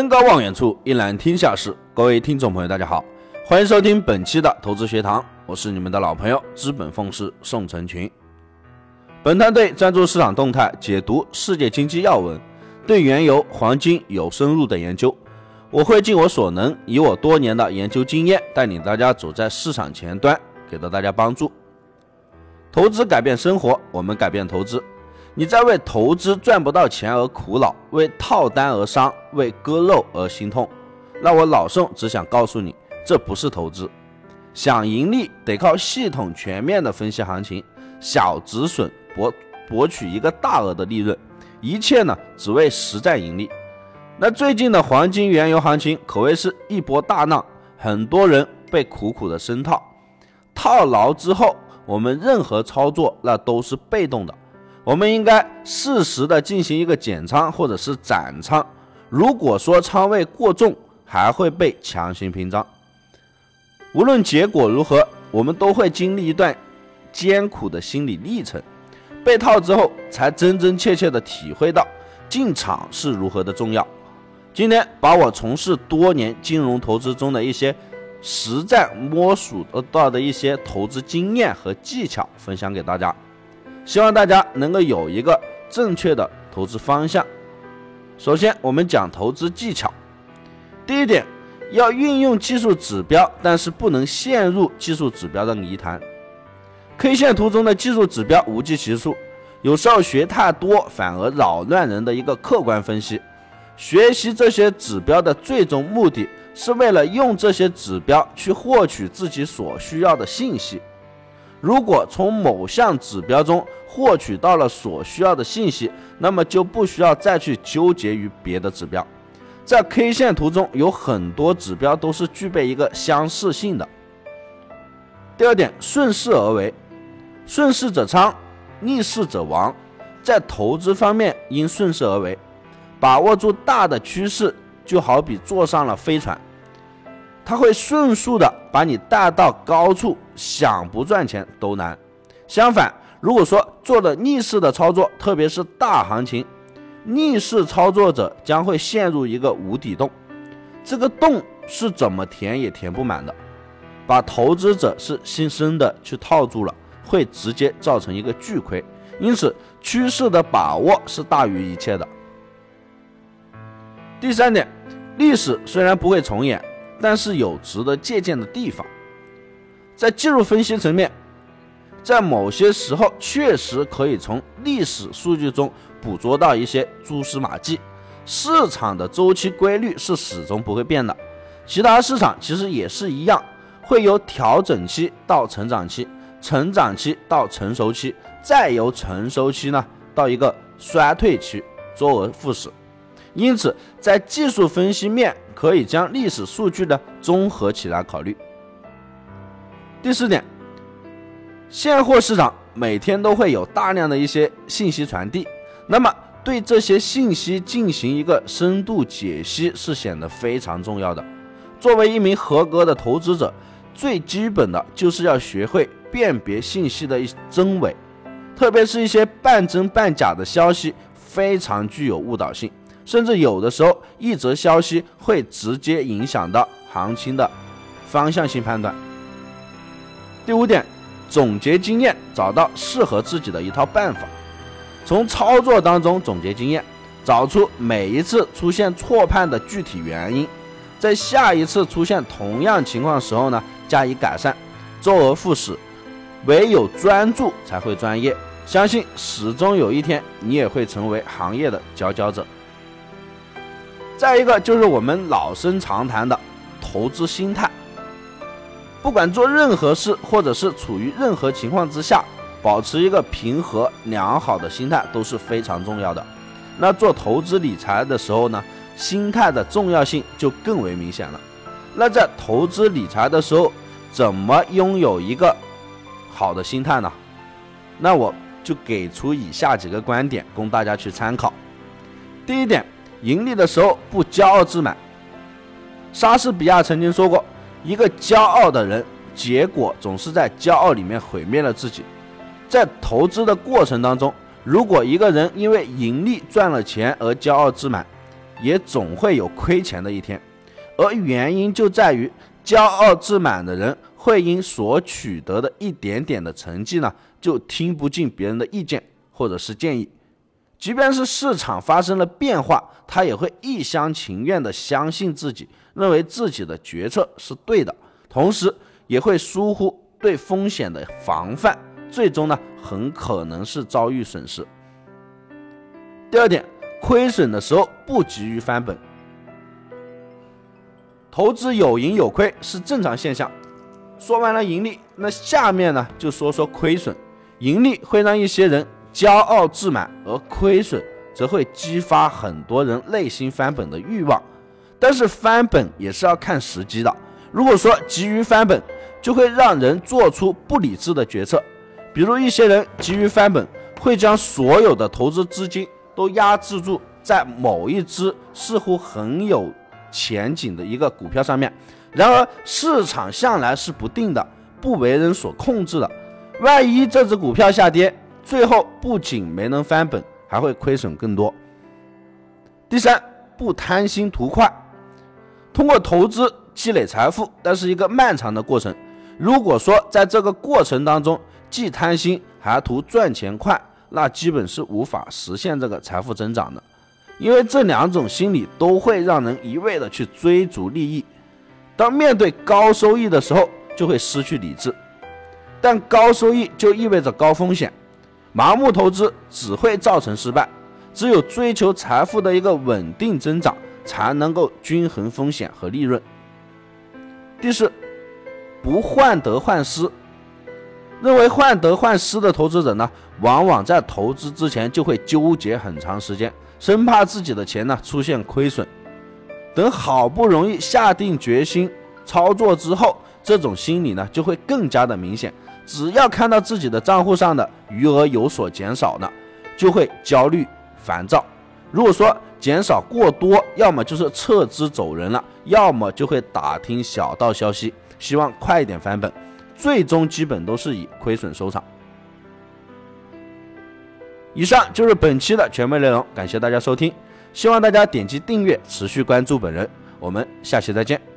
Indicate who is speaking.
Speaker 1: 登高望远处，一览天下事。各位听众朋友，大家好，欢迎收听本期的投资学堂，我是你们的老朋友资本风师宋成群。本团队专注市场动态，解读世界经济要闻，对原油、黄金有深入的研究。我会尽我所能，以我多年的研究经验，带领大家走在市场前端，给到大家帮助。投资改变生活，我们改变投资。你在为投资赚不到钱而苦恼，为套单而伤，为割肉而心痛。那我老宋只想告诉你，这不是投资。想盈利得靠系统全面的分析行情，小止损博博取一个大额的利润，一切呢只为实战盈利。那最近的黄金、原油行情可谓是一波大浪，很多人被苦苦的深套，套牢之后，我们任何操作那都是被动的。我们应该适时的进行一个减仓或者是斩仓，如果说仓位过重，还会被强行平仓。无论结果如何，我们都会经历一段艰苦的心理历程。被套之后，才真真切切的体会到进场是如何的重要。今天把我从事多年金融投资中的一些实战摸索得到的一些投资经验和技巧分享给大家。希望大家能够有一个正确的投资方向。首先，我们讲投资技巧。第一点，要运用技术指标，但是不能陷入技术指标的泥潭。K 线图中的技术指标无计其数，有时候学太多反而扰乱人的一个客观分析。学习这些指标的最终目的是为了用这些指标去获取自己所需要的信息。如果从某项指标中获取到了所需要的信息，那么就不需要再去纠结于别的指标。在 K 线图中有很多指标都是具备一个相似性的。第二点，顺势而为，顺势者昌，逆势者亡。在投资方面应顺势而为，把握住大的趋势，就好比坐上了飞船。它会迅速的把你带到高处，想不赚钱都难。相反，如果说做了逆势的操作，特别是大行情，逆势操作者将会陷入一个无底洞，这个洞是怎么填也填不满的，把投资者是新生的去套住了，会直接造成一个巨亏。因此，趋势的把握是大于一切的。第三点，历史虽然不会重演。但是有值得借鉴的地方，在技术分析层面，在某些时候确实可以从历史数据中捕捉到一些蛛丝马迹。市场的周期规律是始终不会变的，其他市场其实也是一样，会由调整期到成长期，成长期到成熟期，再由成熟期呢到一个衰退期，周而复始。因此，在技术分析面。可以将历史数据呢综合起来考虑。第四点，现货市场每天都会有大量的一些信息传递，那么对这些信息进行一个深度解析是显得非常重要的。作为一名合格的投资者，最基本的就是要学会辨别信息的一真伪，特别是一些半真半假的消息，非常具有误导性。甚至有的时候，一则消息会直接影响到行情的方向性判断。第五点，总结经验，找到适合自己的一套办法，从操作当中总结经验，找出每一次出现错判的具体原因，在下一次出现同样情况时候呢，加以改善，周而复始。唯有专注才会专业，相信始终有一天你也会成为行业的佼佼者。再一个就是我们老生常谈的投资心态，不管做任何事或者是处于任何情况之下，保持一个平和良好的心态都是非常重要的。那做投资理财的时候呢，心态的重要性就更为明显了。那在投资理财的时候，怎么拥有一个好的心态呢？那我就给出以下几个观点供大家去参考。第一点。盈利的时候不骄傲自满。莎士比亚曾经说过：“一个骄傲的人，结果总是在骄傲里面毁灭了自己。”在投资的过程当中，如果一个人因为盈利赚了钱而骄傲自满，也总会有亏钱的一天，而原因就在于骄傲自满的人会因所取得的一点点的成绩呢，就听不进别人的意见或者是建议，即便是市场发生了变化，他也会一厢情愿地相信自己，认为自己的决策是对的，同时也会疏忽对风险的防范，最终呢，很可能是遭遇损失。第二点。亏损的时候不急于翻本，投资有盈有亏是正常现象。说完了盈利，那下面呢就说说亏损。盈利会让一些人骄傲自满，而亏损则会激发很多人内心翻本的欲望。但是翻本也是要看时机的。如果说急于翻本，就会让人做出不理智的决策。比如一些人急于翻本，会将所有的投资资金。都压制住在某一只似乎很有前景的一个股票上面，然而市场向来是不定的，不为人所控制的。万一这只股票下跌，最后不仅没能翻本，还会亏损更多。第三，不贪心图快，通过投资积累财富，但是一个漫长的过程。如果说在这个过程当中既贪心还图赚钱快，那基本是无法实现这个财富增长的，因为这两种心理都会让人一味的去追逐利益，当面对高收益的时候就会失去理智，但高收益就意味着高风险，盲目投资只会造成失败，只有追求财富的一个稳定增长，才能够均衡风险和利润。第四，不患得患失。认为患得患失的投资者呢，往往在投资之前就会纠结很长时间，生怕自己的钱呢出现亏损。等好不容易下定决心操作之后，这种心理呢就会更加的明显。只要看到自己的账户上的余额有所减少呢，就会焦虑烦躁。如果说减少过多，要么就是撤资走人了，要么就会打听小道消息，希望快一点翻本。最终基本都是以亏损收场。以上就是本期的全部内容，感谢大家收听，希望大家点击订阅，持续关注本人，我们下期再见。